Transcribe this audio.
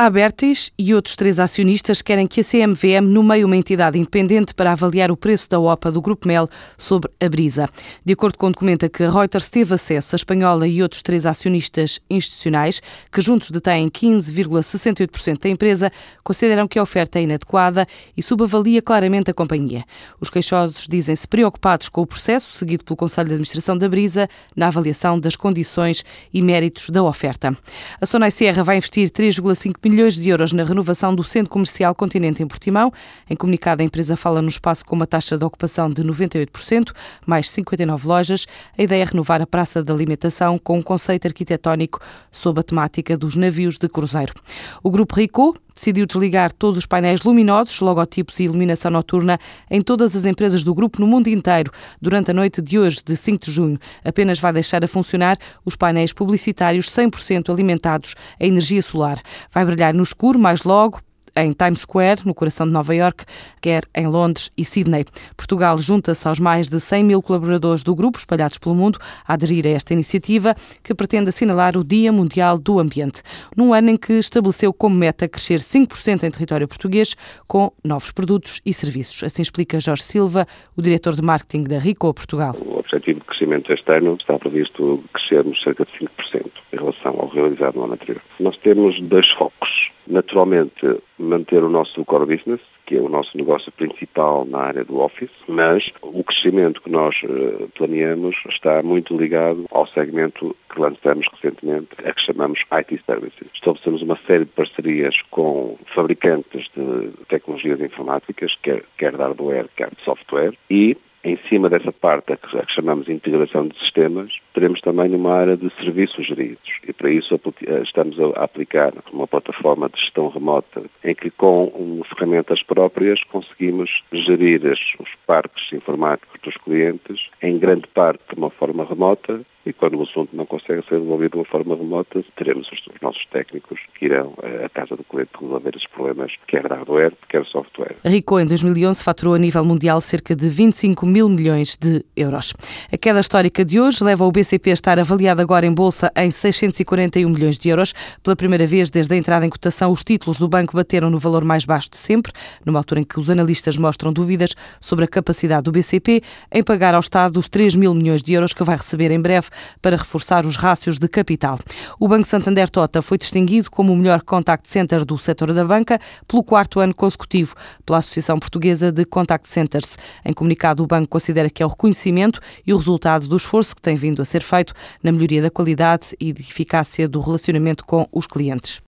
A Abertis e outros três acionistas querem que a CMVM nomeie uma entidade independente para avaliar o preço da OPA do Grupo Mel sobre a Brisa. De acordo com o documento que Reuters teve acesso, a espanhola e outros três acionistas institucionais, que juntos detêm 15,68% da empresa, consideram que a oferta é inadequada e subavalia claramente a companhia. Os queixosos dizem-se preocupados com o processo seguido pelo Conselho de Administração da Brisa na avaliação das condições e méritos da oferta. A Sonai Serra vai investir 3,5 milhões de euros na renovação do Centro Comercial Continente em Portimão. Em comunicado, a empresa fala no espaço com uma taxa de ocupação de 98%, mais 59 lojas. A ideia é renovar a Praça da Alimentação com um conceito arquitetónico sob a temática dos navios de cruzeiro. O Grupo Rico decidiu desligar todos os painéis luminosos, logotipos e iluminação noturna em todas as empresas do grupo no mundo inteiro durante a noite de hoje, de 5 de junho. Apenas vai deixar a funcionar os painéis publicitários 100% alimentados a energia solar. Vai no escuro mais logo, em Times Square, no coração de Nova York, quer em Londres e Sydney. Portugal junta-se aos mais de 100 mil colaboradores do grupo espalhados pelo mundo a aderir a esta iniciativa que pretende assinalar o Dia Mundial do Ambiente, num ano em que estabeleceu como meta crescer 5% em território português com novos produtos e serviços. Assim explica Jorge Silva, o diretor de marketing da Rico Portugal. O objetivo de crescimento este ano está previsto crescermos cerca de 5% em relação ao realizado no ano anterior. Nós temos dois focos naturalmente manter o nosso core business, que é o nosso negócio principal na área do Office, mas o crescimento que nós eh, planeamos está muito ligado ao segmento que lançamos recentemente, a que chamamos IT Services. Estabelecemos uma série de parcerias com fabricantes de tecnologias informáticas, quer, quer de hardware, quer de software, e em cima dessa parte, a que chamamos de integração de sistemas, teremos também uma área de serviços geridos. E para isso eh, estamos a aplicar uma plataforma de gestão remota em que com ferramentas próprias conseguimos gerir os parques informáticos dos clientes em grande parte de uma forma remota e quando o assunto não consegue ser resolvido de uma forma remota, teremos os, nossos técnicos que irão eh, à casa do cliente resolver esses problemas, quer hardware, quer software. A Rico, em 2011, faturou a nível mundial cerca de 25 mil milhões de euros. A queda histórica de hoje leva o BCP a estar avaliado agora em bolsa em 641 milhões de euros. Pela primeira vez desde a entrada em cotação, os títulos do banco bateram no valor mais baixo de sempre, numa altura em que os analistas mostram dúvidas sobre a capacidade do BCP em pagar ao Estado os 3 mil milhões de euros que vai receber em breve para reforçar os rácios de capital. O Banco Santander Tota foi distinguido como o melhor contact center do setor da banca pelo quarto ano consecutivo pela Associação Portuguesa de Contact Centers. Em comunicado, o considera que é o reconhecimento e o resultado do esforço que tem vindo a ser feito na melhoria da qualidade e de eficácia do relacionamento com os clientes.